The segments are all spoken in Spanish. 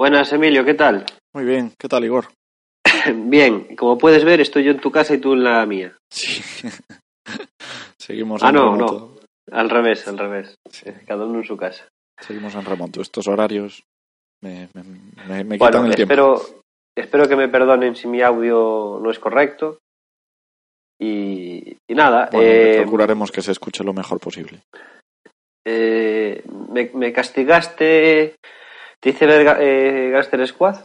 Buenas, Emilio, ¿qué tal? Muy bien, ¿qué tal, Igor? bien, como puedes ver, estoy yo en tu casa y tú en la mía. Sí. Seguimos ah, en no, remoto. no. Al revés, al revés. Cada uno en su casa. Seguimos en remoto. Estos horarios me, me, me, me Bueno, quitan el tiempo. espero, espero que me perdonen si mi audio no es correcto. Y, y nada, Bueno, eh, procuraremos que se escuche lo mejor posible. eh, me, me castigaste. ¿Te hice ver eh, Gangster Squad?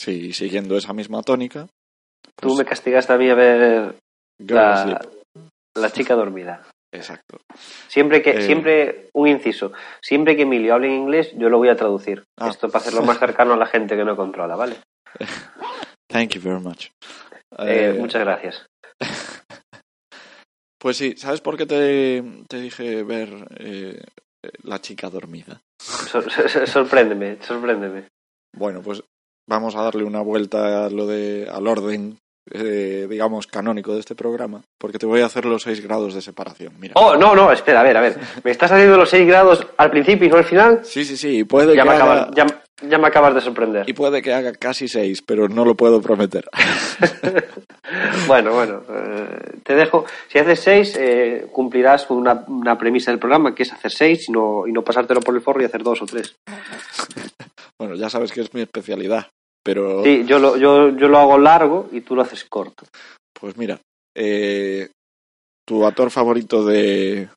Sí, siguiendo esa misma tónica. Tú pues, me castigaste a mí a ver la, la chica dormida. Exacto. Siempre que, Eh. siempre, un inciso, siempre que Emilio hable en inglés, yo lo voy a traducir. Ah. Esto para hacerlo más cercano a la gente que no controla, ¿vale? Thank you very much. Eh, Eh, muchas gracias. Pues sí, ¿sabes por qué te, te dije ver eh, La chica dormida? Sor- sor- sorpréndeme, sorpréndeme. Bueno, pues vamos a darle una vuelta a lo de, al orden, eh, digamos, canónico de este programa, porque te voy a hacer los seis grados de separación. Mira. Oh, no, no, espera, a ver, a ver. ¿Me estás haciendo los 6 grados al principio y no al final? Sí, sí, sí, puede, Ya que me, haga, ya, ya me acabas de sorprender. y puede que haga casi seis, pero no lo puedo prometer. Bueno, bueno, eh, te dejo. Si haces 6, cumplirás con una, una premisa del programa, que es hacer 6 y no, y no pasártelo por el forro y hacer 2 o 3. bueno, ya sabes que es mi especialidad, pero Sí, yo lo, yo, yo lo hago largo y tú lo haces corto. pues mira, eh, tu actor favorito de,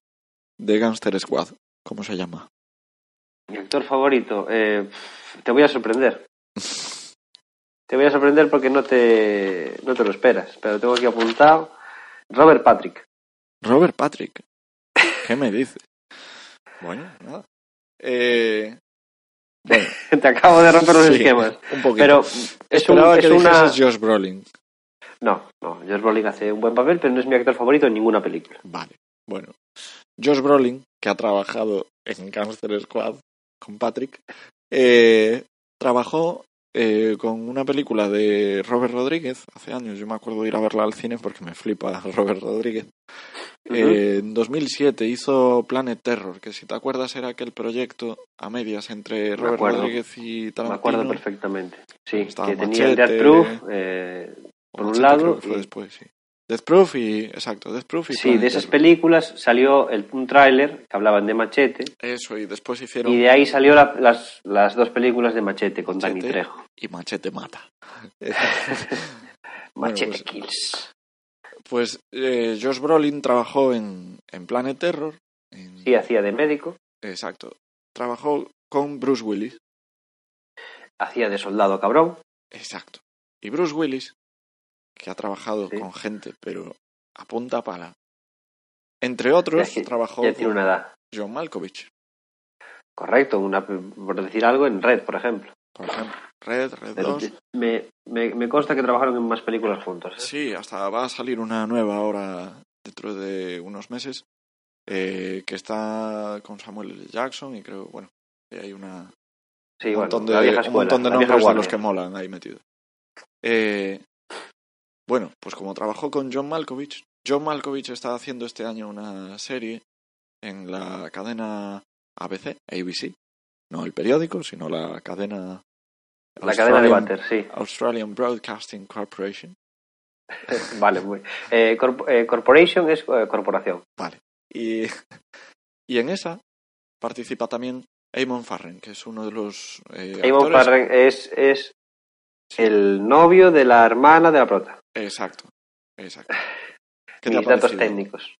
de Gangster Squad, ¿cómo se llama? Mi actor favorito, eh, te voy a sorprender. Te voy a sorprender porque no te, no te lo esperas, pero tengo aquí apuntado. Robert Patrick. Robert Patrick. ¿Qué me dices? Bueno, nada. Eh, bueno, te acabo de romper los sí, esquemas. un poquito. Pero es, un, Esperaba es que una... Josh Brolin. No, no, Josh Brolin hace un buen papel, pero no es mi actor favorito en ninguna película. Vale, bueno. Josh Brolin, que ha trabajado en Gangster Squad con Patrick, eh, trabajó eh, con una película de Robert Rodríguez hace años. Yo me acuerdo de ir a verla al cine porque me flipa Robert Rodríguez. Eh, en 2007 hizo Planet Terror, que si te acuerdas era aquel proyecto a medias entre Robert. Rodríguez y Me Tarantino. acuerdo perfectamente. Sí, Estaba que tenía Machete, Death Proof, eh, por un Machete, lado, creo que fue y- después, sí. Death Proof y... Exacto, Death Proof y Sí, Planet de esas Terror. películas salió el, un tráiler que hablaban de Machete Eso, y después hicieron... y de ahí salió la- las, las dos películas de Machete con Danny. Trejo. y Machete mata. Machete pues- Kills. Pues eh, Josh Brolin trabajó en, en Planet Terror. en- Sí, hacía de médico, Exacto. Trabajó con Bruce Willis. hacía de soldado cabrón. Exacto. Y Bruce Willis, que ha trabajado Sí. con gente, pero a punta pala. Entre otros, Ya trabajó Ya tiene con una edad. John Malkovich, Correcto, una, por decir algo, en Red, por ejemplo. por ejemplo. Red, Red Pero 2. me, me, me consta que trabajaron en más películas juntos. ¿eh? Sí, hasta va a salir una nueva ahora dentro de unos meses. eh, que está con Samuel L. Jackson y creo, bueno, hay una, Sí, un bueno, montón de, un montón de nombres de los que molan ahí metidos. Eh, bueno, pues como trabajó con John Malkovich, John Malkovich está haciendo este año una serie en la cadena ABC, ABC, no el periódico, sino la cadena La cadena de Australian- Butter, sí. Australian Broadcasting Corporation. vale, muy eh, corp- eh, Corporation es eh, corporación. Vale. Y, y en esa participa también Eamon Farren, que es uno de los Eamon actores- Farren es, es el novio de la hermana de la prota. Exacto, exacto. ¿Qué Mis datos técnicos.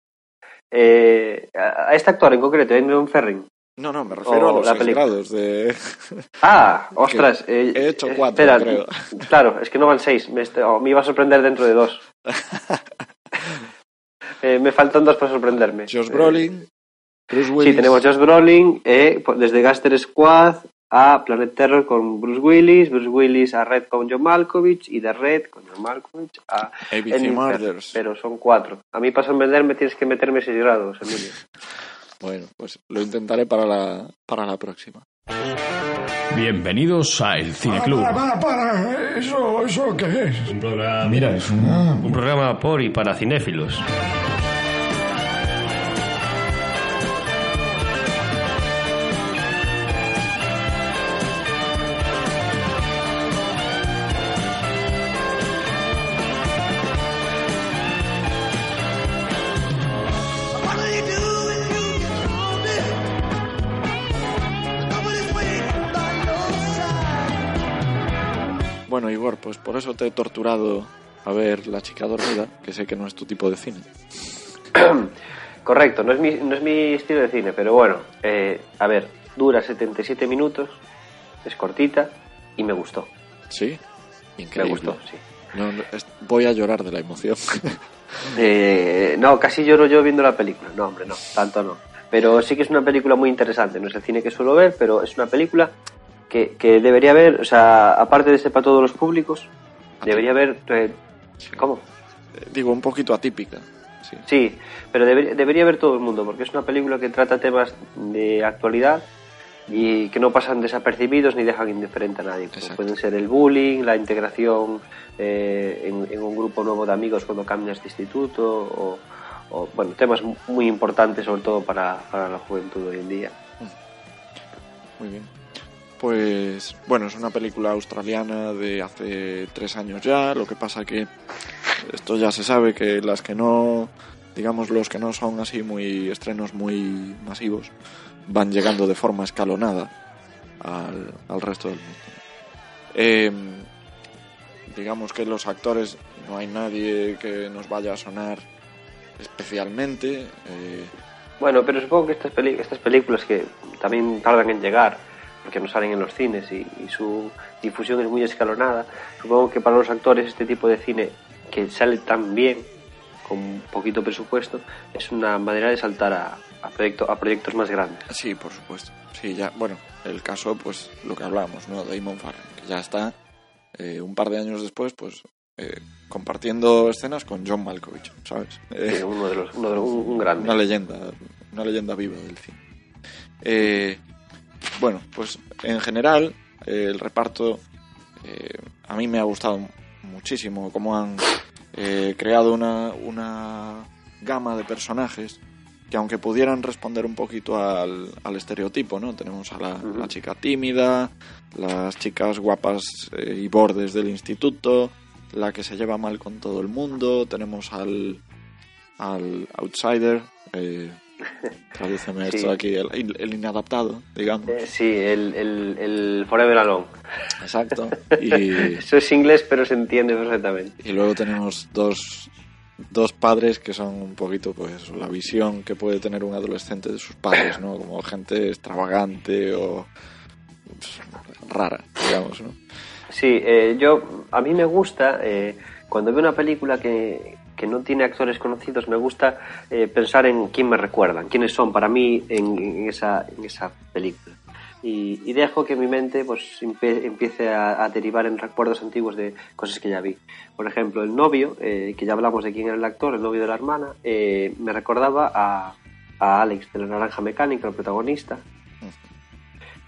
Eh, a este actor en concreto, Eamon Farren. No, no, me refiero O a los la película. grados de... Ah, ostras. eh, he hecho eh, cuatro, espera, creo. Claro, es que no van seis. Me, oh, me iba a sorprender dentro de dos. Eh, me faltan dos para sorprenderme. Josh Eh, Brolin, Bruce Willis... Sí, tenemos Josh Brolin, eh, po- desde Gaster Squad a Planet Terror con Bruce Willis, Bruce Willis a Red con John Malkovich y de Red con John Malkovich a ABC Murders. Pero son cuatro. A mí para sorprenderme tienes que meterme seis grados, Emilio. Bueno, pues lo intentaré para la, para la próxima. Bienvenidos a El Cine Club. Para, para, para. ¿Eso, eso qué es? Un programa. Mira, es un, un programa por y para cinéfilos. Pues por eso te he torturado a ver La chica dormida, que sé que no es tu tipo de cine. Correcto, no es mi, no es mi estilo de cine, pero bueno, eh, a ver, dura 77 minutos, es cortita y me gustó. ¿Sí? Me Increíble. gustó, sí. No, no, es- voy a llorar de la emoción. Eh, no, casi lloro yo viendo la película. No, hombre, no, tanto no. Pero sí que es una película muy interesante. No es el cine que suelo ver, pero es una película que, que debería ver, o sea, aparte de ser para todos los públicos, debería ver. eh, ¿Cómo? Digo, un poquito atípica. Sí. Sí, pero debería, debería ver todo el mundo, porque es una película que trata temas de actualidad y que no pasan desapercibidos ni dejan indiferente a nadie. Como Exacto. pueden ser el bullying, la integración eh, en, en un grupo nuevo de amigos cuando cambias de instituto, o, o, bueno, temas muy importantes sobre todo para, para la juventud hoy en día. Muy bien. Pues bueno, es una película australiana de hace tres años ya. Lo que pasa que esto ya se sabe que las que no, digamos, los que no son así muy estrenos muy masivos, van llegando de forma escalonada al, resto del mundo. Eh, digamos que los actores no hay nadie que nos vaya a sonar especialmente. eh, Bueno, pero supongo que estas, estas películas que también tardan en llegar, porque no salen en los cines y, y su difusión es muy escalonada, supongo que para los actores este tipo de cine que sale tan bien, con poquito presupuesto, es una manera de saltar a, a, proyecto- a proyectos más grandes. Sí, por supuesto. Sí, ya, bueno, el caso, pues lo que hablábamos, ¿no? Damon Farrell, que ya está eh, un par de años después, pues eh, compartiendo escenas con John Malkovich, ¿sabes? Eh, Sí, uno de los, uno de los- un, un grande. una leyenda, una leyenda viva del cine. Eh, bueno, pues en general, eh, el reparto eh, a mí me ha gustado muchísimo cómo han eh, creado una, una gama de personajes que aunque pudieran responder un poquito al, al estereotipo, ¿no? Tenemos a la chica tímida, las chicas guapas eh, y bordes del instituto, la que se lleva mal con todo el mundo, tenemos al, al outsider, eh, tradúceme Sí. esto aquí, el, el inadaptado, digamos. Eh, sí, el, el, el Forever Alone. Exacto. Y, Eso es inglés, pero se entiende perfectamente. y luego tenemos dos, dos padres que son un poquito, pues, la visión que puede tener un adolescente de sus padres, ¿no? Como gente extravagante o pues, rara, digamos, ¿no? Sí, eh, yo a mí me gusta eh, cuando veo una película que, que no tiene actores conocidos, me gusta eh, pensar en quién me recuerdan, quiénes son para mí en, en esa, en esa película. Y, y dejo que mi mente pues empie- empiece a, a derivar en recuerdos antiguos de cosas que ya vi. Por ejemplo, el novio, eh, que ya hablamos de quién era el actor, el novio de la hermana, eh, me recordaba a, a Alex de la Naranja Mecánica, el protagonista,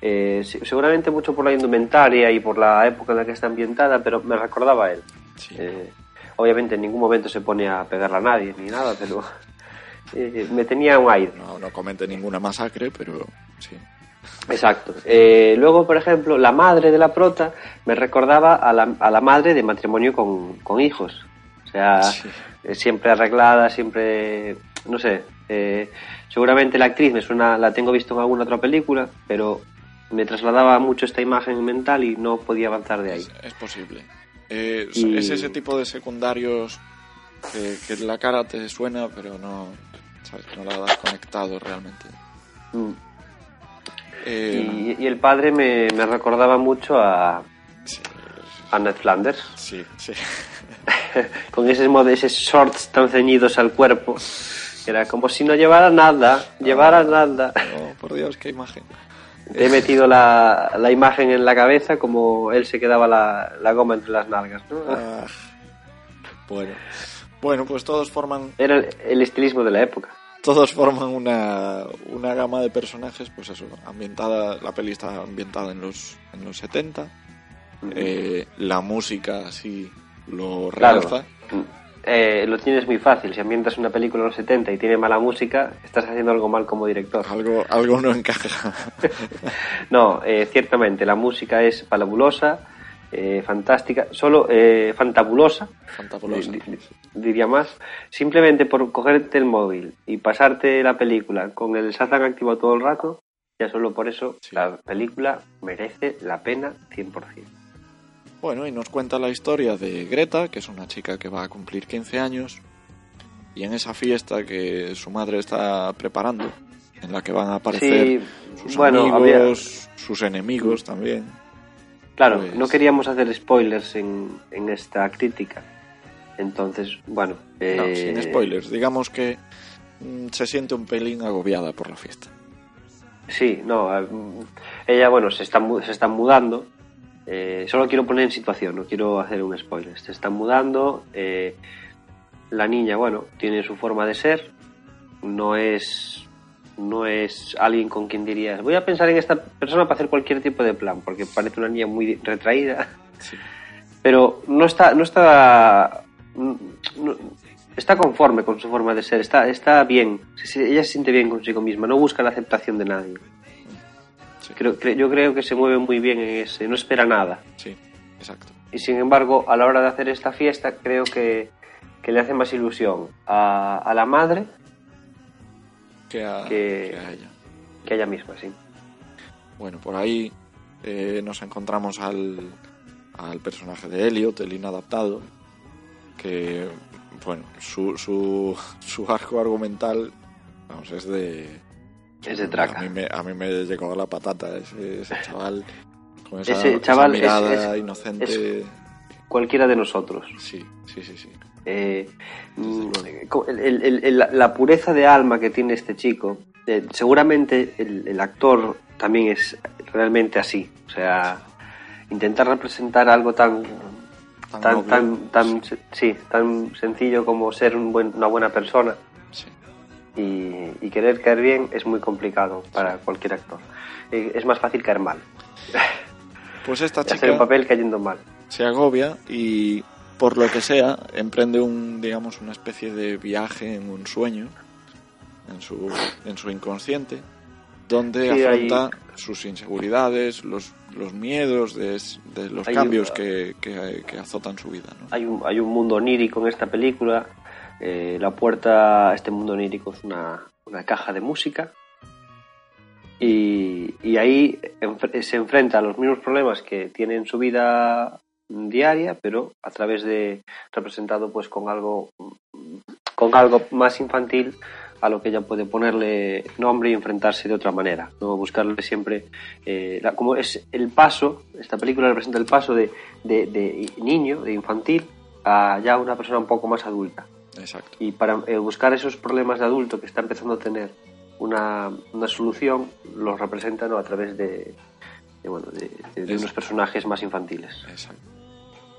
eh, se- seguramente mucho por la indumentaria y por la época en la que está ambientada, pero me recordaba a él. Sí. Eh, obviamente en ningún momento se pone a pegarla a nadie ni nada, pero eh, me tenía un aire. No, no comete ninguna masacre, pero sí. Exacto. Eh, luego, por ejemplo, la madre de la prota me recordaba a la, a la madre de matrimonio con, con hijos. O sea, Sí. eh, siempre arreglada, siempre, no sé. seguramente la actriz me suena, la tengo visto en alguna otra película, pero me trasladaba mucho esta imagen mental y no podía avanzar de ahí. Es, es posible. Eh, Y- Es ese tipo de secundarios que, que la cara te suena, pero no, ¿sabes? No la has conectado realmente. Mm. Eh, Y, y el padre me, me recordaba mucho a, sí, a Ned Flanders, sí, sí. con esos, esos shorts tan ceñidos al cuerpo. Era como si no llevara nada, llevara nada. Oh, por Dios, qué imagen. He metido la, la imagen en la cabeza como él se quedaba la, la goma entre las nalgas. ¿no? Ah, bueno. Bueno, pues todos forman Era el, el estilismo de la época. todos forman una, una gama de personajes, pues eso, ambientada, la peli está ambientada en los, en los 70, eh, la música sí lo Claro. Eh, lo tienes muy fácil. Si ambientas una película en los 70 y tiene mala música, estás haciendo algo mal como director. algo, algo no encaja. No, eh, ciertamente la música es fabulosa, eh, fantástica, solo eh, fantabulosa, Fantabulosa. di- di- diría más. Simplemente por cogerte el móvil y pasarte la película con el Shazam activo todo el rato, ya solo por eso Sí. la película merece la pena 100%. Bueno, y nos cuenta la historia de Greta, que es una chica que va a cumplir 15 años, y en esa fiesta que su madre está preparando, en la que van a aparecer Sí, sus bueno, amigos, sus enemigos también. Claro, Pues- no queríamos hacer spoilers en, en esta crítica. Entonces, bueno. No, eh, sin spoilers. Digamos que mm, se siente un pelín agobiada por la fiesta. Sí, no. eh, Ella, bueno, se está, se están mudando. Eh, solo quiero poner en situación, no quiero hacer un spoiler. Se están mudando. eh, la niña, bueno, tiene su forma de ser. No es. No es alguien con quien dirías, voy a pensar en esta persona para hacer cualquier tipo de plan, porque parece una niña muy retraída. Sí. pero no está no está no- está conforme con su forma de ser está está bien ella se siente bien consigo misma no busca la aceptación de nadie Sí. creo, cre- yo creo que se mueve muy bien en ese no espera nada Sí, exacto. y sin embargo a la hora de hacer esta fiesta creo que, que le hace más ilusión a, a la madre Que a, Que- que a ella. que a ella misma sí Bueno, por ahí eh, nos encontramos al, al personaje de Elliot, el inadaptado, que, bueno, su, su, su arco argumental, vamos, es de... Es de traca. A mí me, a mí me llegó a la patata ese, ese chaval con esa, Ese chaval es- mirada es- inocente. cualquiera de nosotros Sí, sí, sí, sí. Eh, Desde co- el- el- el- la pureza de alma que tiene este chico, eh, seguramente el, actor también es realmente así. O sea, intentar representar algo tan Tan tan tan, sí, tan sencillo como ser un buen- una buena persona. Y, y querer caer bien es muy complicado para cualquier actor. Eh, es más fácil caer mal, Pues esta hacer chica... un papel cayendo mal. se agobia y por lo que sea emprende un digamos una especie de viaje en un sueño en su en su inconsciente donde Sí, afronta sus inseguridades los, los miedos de, de los Hay- cambios que, que, que azotan su vida ¿no? Hay un, hay un mundo onírico en esta película. Eh, la puerta a este mundo onírico es una, una caja de música. Y, y ahí se enfrenta a los mismos problemas que tiene en su vida diaria, pero a través de representado pues con algo con algo más infantil a lo que ella puede ponerle nombre y enfrentarse de otra manera, no buscarle siempre eh, la- como es el paso, esta película representa el paso de, de niño, de infantil, a ya una persona un poco más adulta. Exacto Y para eh, buscar esos problemas de adulto que está empezando a tener una, una solución, los representa ¿no? a través de, de, bueno, de, unos personajes más infantiles. Exacto.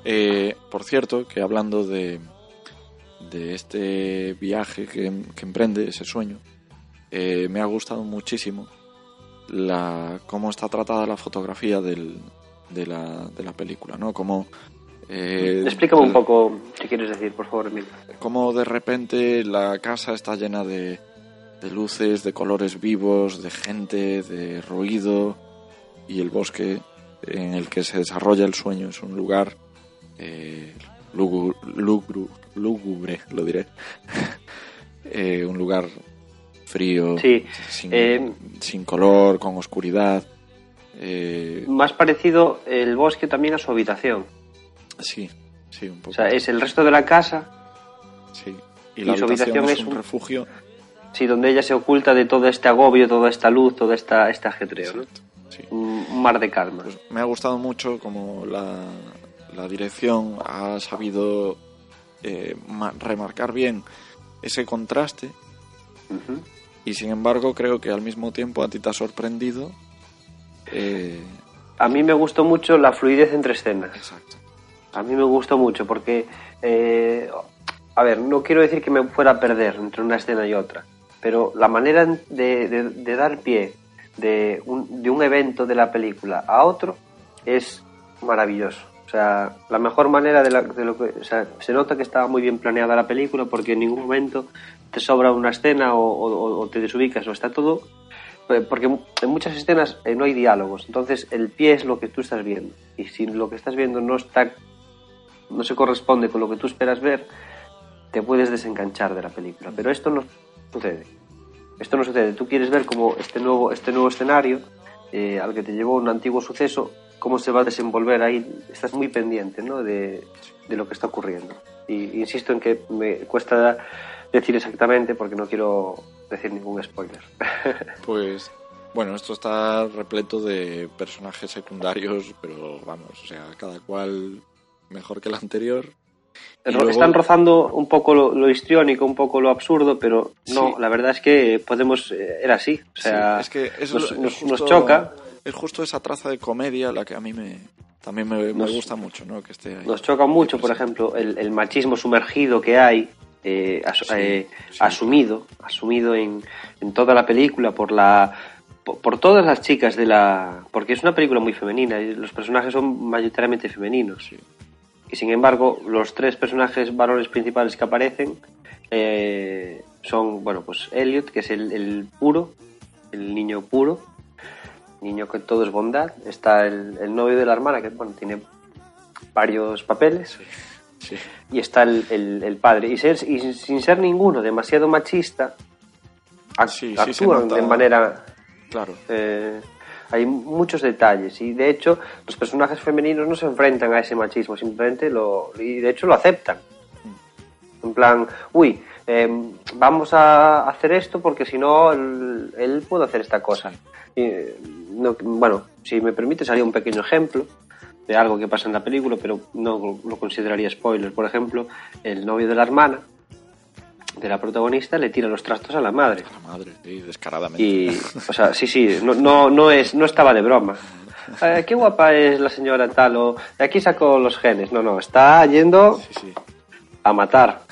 Eh, por cierto, que hablando de, de este viaje que, que emprende, ese sueño, eh, me ha gustado muchísimo la, cómo está tratada la fotografía del, de, la, de la película, ¿no? Como, eh, Explícame un poco qué quieres decir, por favor, Emilio. cómo de repente la casa está llena de, de luces, de colores vivos, de gente, de ruido y el bosque en el que se desarrolla el sueño es un lugar eh, lugu- lugru- lúgubre, lo diré, Eh, un lugar frío, Sí, sin, eh, sin color, con oscuridad. Eh, Más parecido el bosque también a su habitación. Sí, sí, un poco. O sea, es el resto de la casa, sí. Y y la su habitación, es, un un- refugio. sí, donde ella se oculta de todo este agobio, toda esta luz, todo esta, este ajetreo, ¿no? Exacto, sí. Un, mar de calma. Pues me ha gustado mucho como la, la dirección ha sabido eh, ma- remarcar bien ese contraste y sin embargo creo que al mismo tiempo a ti te ha sorprendido. eh, A mí me gustó mucho la fluidez entre escenas. exacto. A mí me gustó mucho porque, eh, a ver, no quiero decir que me fuera a perder entre una escena y otra, pero la manera de, de- de dar pie de un, de un evento de la película a otro es maravilloso. O sea, la mejor manera de, la- de lo que... O sea, se nota que estaba muy bien planeada la película porque en ningún momento te sobra una escena o, o- o te desubicas o está todo... eh, Porque en muchas escenas eh, no hay diálogos, entonces el pie es lo que tú estás viendo. Y si lo que estás viendo no está no se corresponde con lo que tú esperas ver, te puedes desenganchar de la película. Pero esto no sucede. Esto no sucede. Tú quieres ver como este nuevo, este nuevo escenario eh, al que te llevó un antiguo suceso cómo se va a desenvolver ahí, estás muy pendiente ¿no? de, de lo que está ocurriendo. Y insisto en que me cuesta decir exactamente porque no quiero decir ningún spoiler. Pues bueno, esto está repleto de personajes secundarios, pero vamos, o sea, cada cual mejor que el anterior. Luego- Están rozando un poco lo, lo histriónico, un poco lo absurdo, pero no, Sí. la verdad es que podemos, eh, era así, o sea, Sí, es que eso nos, es nos- justo- nos choca, Es justo esa traza de comedia la que a mí me también me, me gusta mucho, ¿no? Que esté ahí. nos choca mucho, por presente. ejemplo, el, el machismo sumergido que hay, eh, as- Sí, eh, asumido, asumido en, en toda la película por la por, por todas las chicas de la porque es una película muy femenina y los personajes son mayoritariamente femeninos Sí. Y sin embargo los tres personajes varones principales que aparecen eh, son bueno pues Elliot que es el, el puro el niño puro niño que todo es bondad está el, el novio de la hermana que bueno tiene varios papeles Sí. y está el, padre. Y, ser- y sin- ser ninguno demasiado machista, Sí, sí actúan de manera... Claro. eh, hay muchos detalles y de hecho los personajes femeninos no se enfrentan a ese machismo, simplemente lo... y de hecho lo aceptan. En plan, uy, eh, vamos a hacer esto porque si no él, él puede hacer esta cosa. Y, no- bueno, si me permite, haría un pequeño ejemplo de algo que pasa en la película, pero no lo consideraría spoiler. Por ejemplo, el novio de la hermana, de la protagonista, le tira los trastos a la madre. A la madre, sí, descaradamente. Y, o sea, sí, sí, no, no, no, es, no estaba de broma. Eh, qué guapa es la señora tal, o de aquí saco los genes. No, no, está yendo Sí, sí. a matar.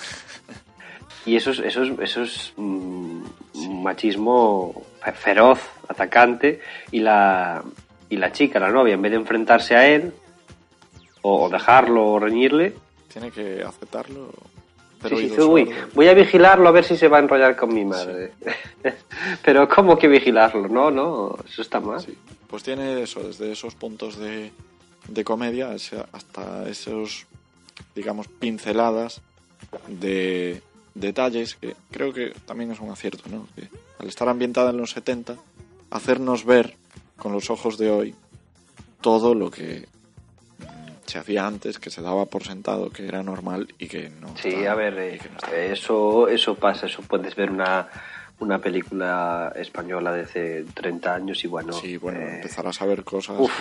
Y eso es, eso es, eso es mm, un machismo fe- feroz, atacante, y la, y la chica, la novia, en vez de enfrentarse a él, o, o dejarlo o reñirle, Tiene que aceptarlo. Sí, Pero sí, dice, uy, voy a vigilarlo a ver si se va a enrollar con mi madre. Pero ¿cómo que vigilarlo? No, no, eso está mal. Sí. Pues tiene eso, desde esos puntos de, de comedia hasta esos, digamos, pinceladas de detalles que creo que también es un acierto, ¿no? Que al estar ambientada en los 70, hacernos ver con los ojos de hoy todo lo que se hacía antes, que se daba por sentado, que era normal y que no. Sí, a ver, eh, no eso, eso pasa, eso puedes ver una, una película española de hace 30 años y bueno... Sí, bueno, eh, empezarás a ver cosas uf.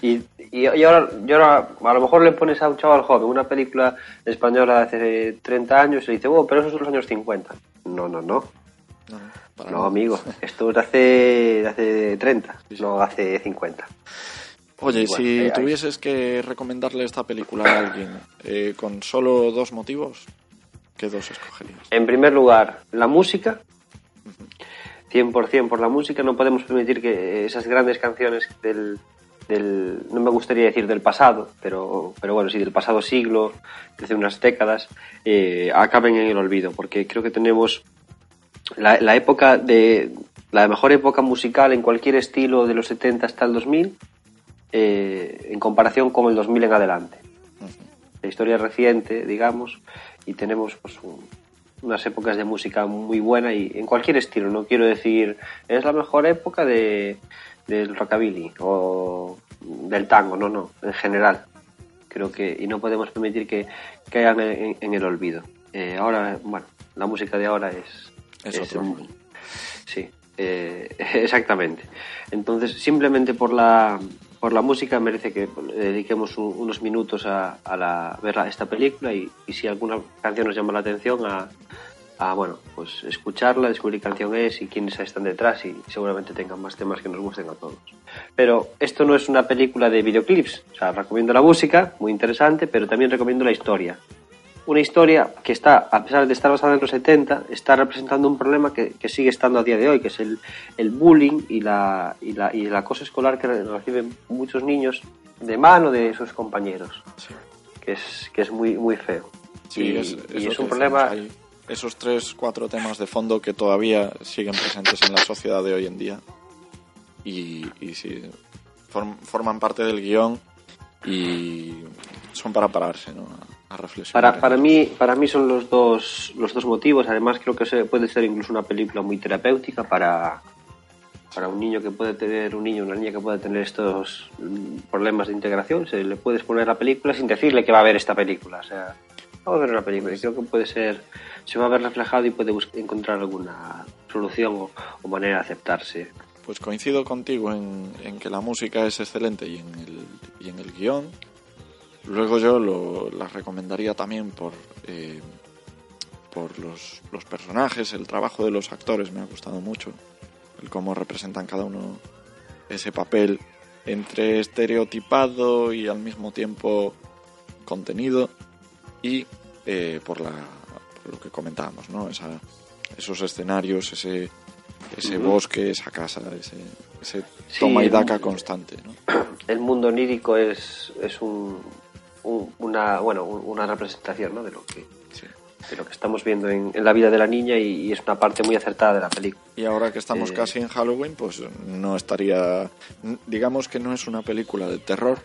que- y, y, y ahora, y ahora a lo mejor le pones a un chaval joven una película española de hace 30 años y le dice, oh, pero esos son los años 50. No, no, no. No, amigo, esto es de hace, de hace 30, Sí, sí. no hace 50. Oye, Y bueno, si eh, tuvieses que recomendarle esta película a alguien eh, con solo dos motivos, ¿qué dos escogerías? En primer lugar, la música. 100% por la música. No podemos permitir que esas grandes canciones del, del- no me gustaría decir del pasado, pero, pero bueno, sí, del pasado siglo, de hace unas décadas, eh, acaben en el olvido, porque creo que tenemos la, la época de, la mejor época musical en cualquier estilo de los 70 hasta el 2000, eh, en comparación con el 2000 en adelante la historia reciente, digamos, y tenemos pues un- unas épocas de música muy buena y en cualquier estilo. No quiero decir es la mejor época de del rockabilly o del tango, no, no, en general. Creo que y no podemos permitir que caigan en, en el olvido. Eh, ahora, bueno, la música de ahora es Es otro un-. Sí, eh, exactamente. Entonces, simplemente por la, por la música merece que dediquemos un- unos minutos a, ver esta película y, y si alguna canción nos llama la atención, a, a, bueno, pues escucharla, descubrir qué canción es y quiénes están detrás y seguramente tengan más temas que nos gusten a todos. Pero esto no es una película de videoclips, o sea, recomiendo la música, muy interesante, pero también recomiendo la historia una historia que está, a pesar de estar basada en los 70, está representando un problema que, que sigue estando a día de hoy, que es el, el bullying y la, y, la, y el acoso escolar que reciben muchos niños de mano de sus compañeros, Sí. que es, que es muy, muy feo. Sí, y es, y un problema... hay esos tres, cuatro temas de fondo que todavía siguen presentes en la sociedad de hoy en día y, y sí, form- forman parte del guion y son para pararse, ¿no? A, a reflexionar. Para, para, mí, para mí son los dos, los dos motivos. Además, creo que puede ser incluso una película muy terapéutica para, para un niño que puede tener, un niño, una niña que puede tener estos mm, problemas de integración, se le puedes poner la película sin decirle que va a ver esta película. O sea, va a ver una película y creo que puede ser, se va a ver reflejado y puede bus- encontrar alguna solución o, o manera de aceptarse. Pues coincido contigo en, en que la música es excelente y en el, y en el guion. Luego yo lo, la recomendaría también por, eh, por los, los personajes, el trabajo de los actores me ha gustado mucho. El cómo representan cada uno ese papel entre estereotipado y al mismo tiempo contenido. Y eh, por, la, por lo que comentábamos, ¿no? Esa, esos escenarios, ese, ese bosque, esa casa, ese, ese Sí, toma y daca constante, ¿no? El mundo onírico es, es un, un- una, bueno, un- una representación ¿no? de, lo que, Sí. de lo que estamos viendo en, en la vida de la niña y, y es una parte muy acertada de la película. Y ahora que estamos Eh, casi en Halloween, pues no estaría... Digamos que no es una película de terror,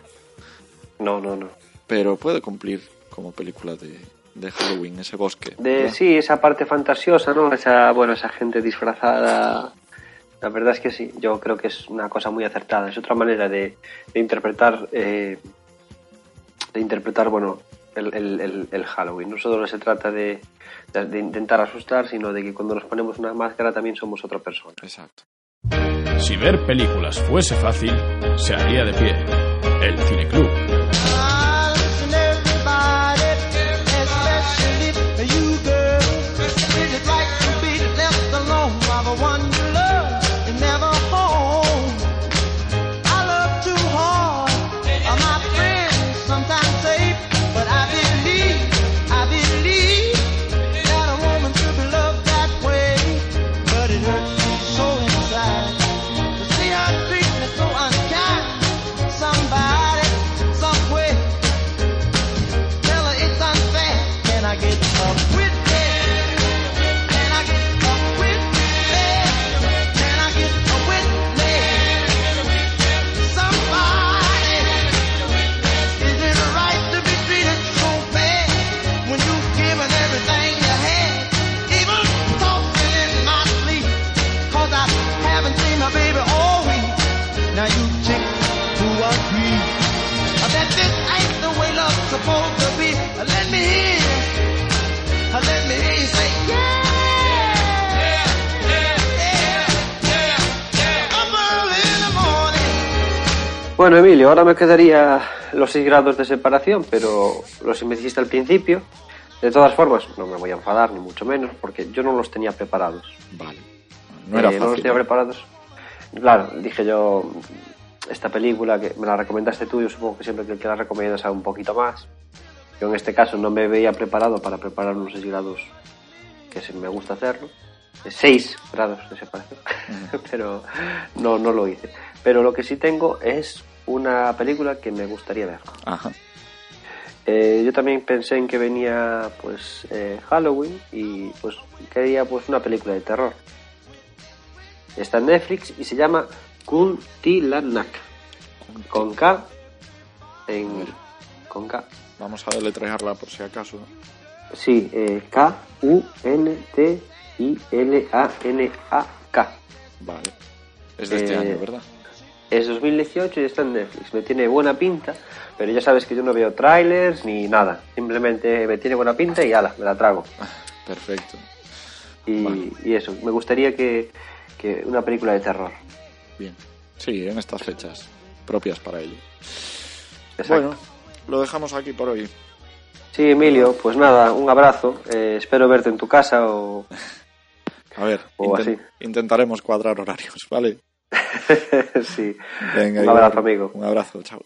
No, no, no. pero puede cumplir como película de, de Halloween, ese bosque. De, sí, esa parte fantasiosa, ¿no? Esa, bueno, esa gente disfrazada. La verdad es que sí, yo creo que es una cosa muy acertada. Es otra manera de, de interpretar, eh, de interpretar, bueno, el, el- el- el Halloween. No solo se trata de, de- de intentar asustar, sino de que cuando nos ponemos una máscara también somos otra persona. Exacto. Si ver películas fuese fácil, se haría de pie. El Cineclub. Now you chick who agree that this ain't the way love's supposed to be. Let me hear. Let me hear you say, yeah. Up early in the morning. Bueno, Emilio, ahora me quedaría los 6 grados de separación, pero los me dijiste al principio. De todas formas, no me voy a enfadar, ni mucho menos, porque yo no los tenía preparados. Vale. No era Eh, no los fácil. tenía preparados. Claro, dije yo, esta película que me la recomendaste tú, yo supongo que siempre que, que la recomiendas sabe un poquito más. Yo en este caso no me veía preparado para preparar unos 6 grados que sí me gusta hacerlo. 6 grados de separación, pero no, no lo hice. Pero lo que sí tengo es una película que me gustaría ver. Ajá. Eh, yo también pensé en que venía pues eh, Halloween y pues quería pues una película de terror. Está en Netflix y se llama Kuntilanak. Con K en con K. Vamos a deletrearla por si acaso. Sí, eh, K U N T I L A N A K. Vale. Es de este Eh, año, ¿verdad? Es 2018 y está en Netflix. Me tiene buena pinta, pero ya sabes que yo no veo trailers ni nada. Simplemente me tiene buena pinta y ala, me la trago. Perfecto. Y, Vale. y eso, me gustaría que, que una película de terror. Bien. Sí, en estas fechas propias para ello. Exacto. Bueno, lo dejamos aquí por hoy. Sí, Emilio, pues nada, un abrazo. Eh, espero verte en tu casa o... A ver, O así. intentaremos cuadrar horarios, ¿vale? sí. Venga, Un abrazo, amigo. Un abrazo, chao.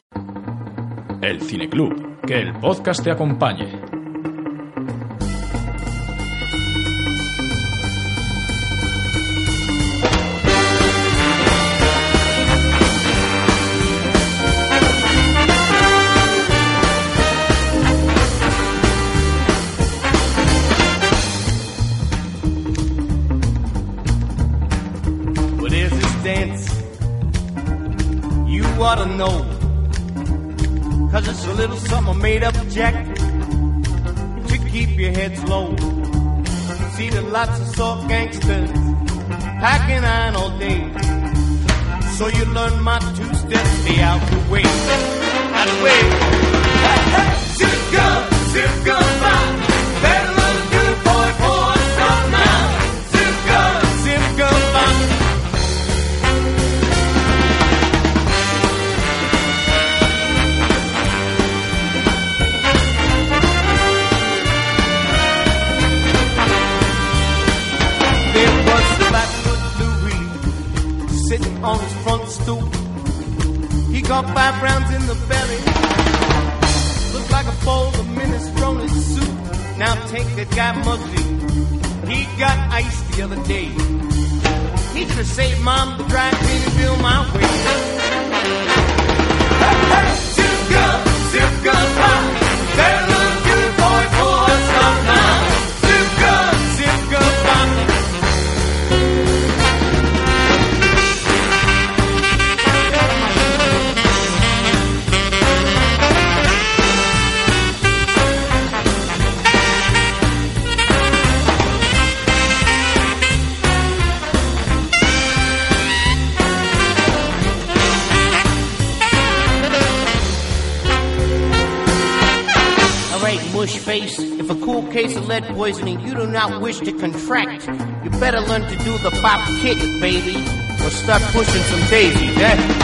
El Cineclub. Que el podcast te acompañe. up Jack, to keep your heads low. See the lots of soft gangsters packing iron all day. So you learn my two steps, stay out the way, out the way. lead poisoning you do not wish to contract, you better learn to do the pop kick, baby, or start pushing some daisies, eh?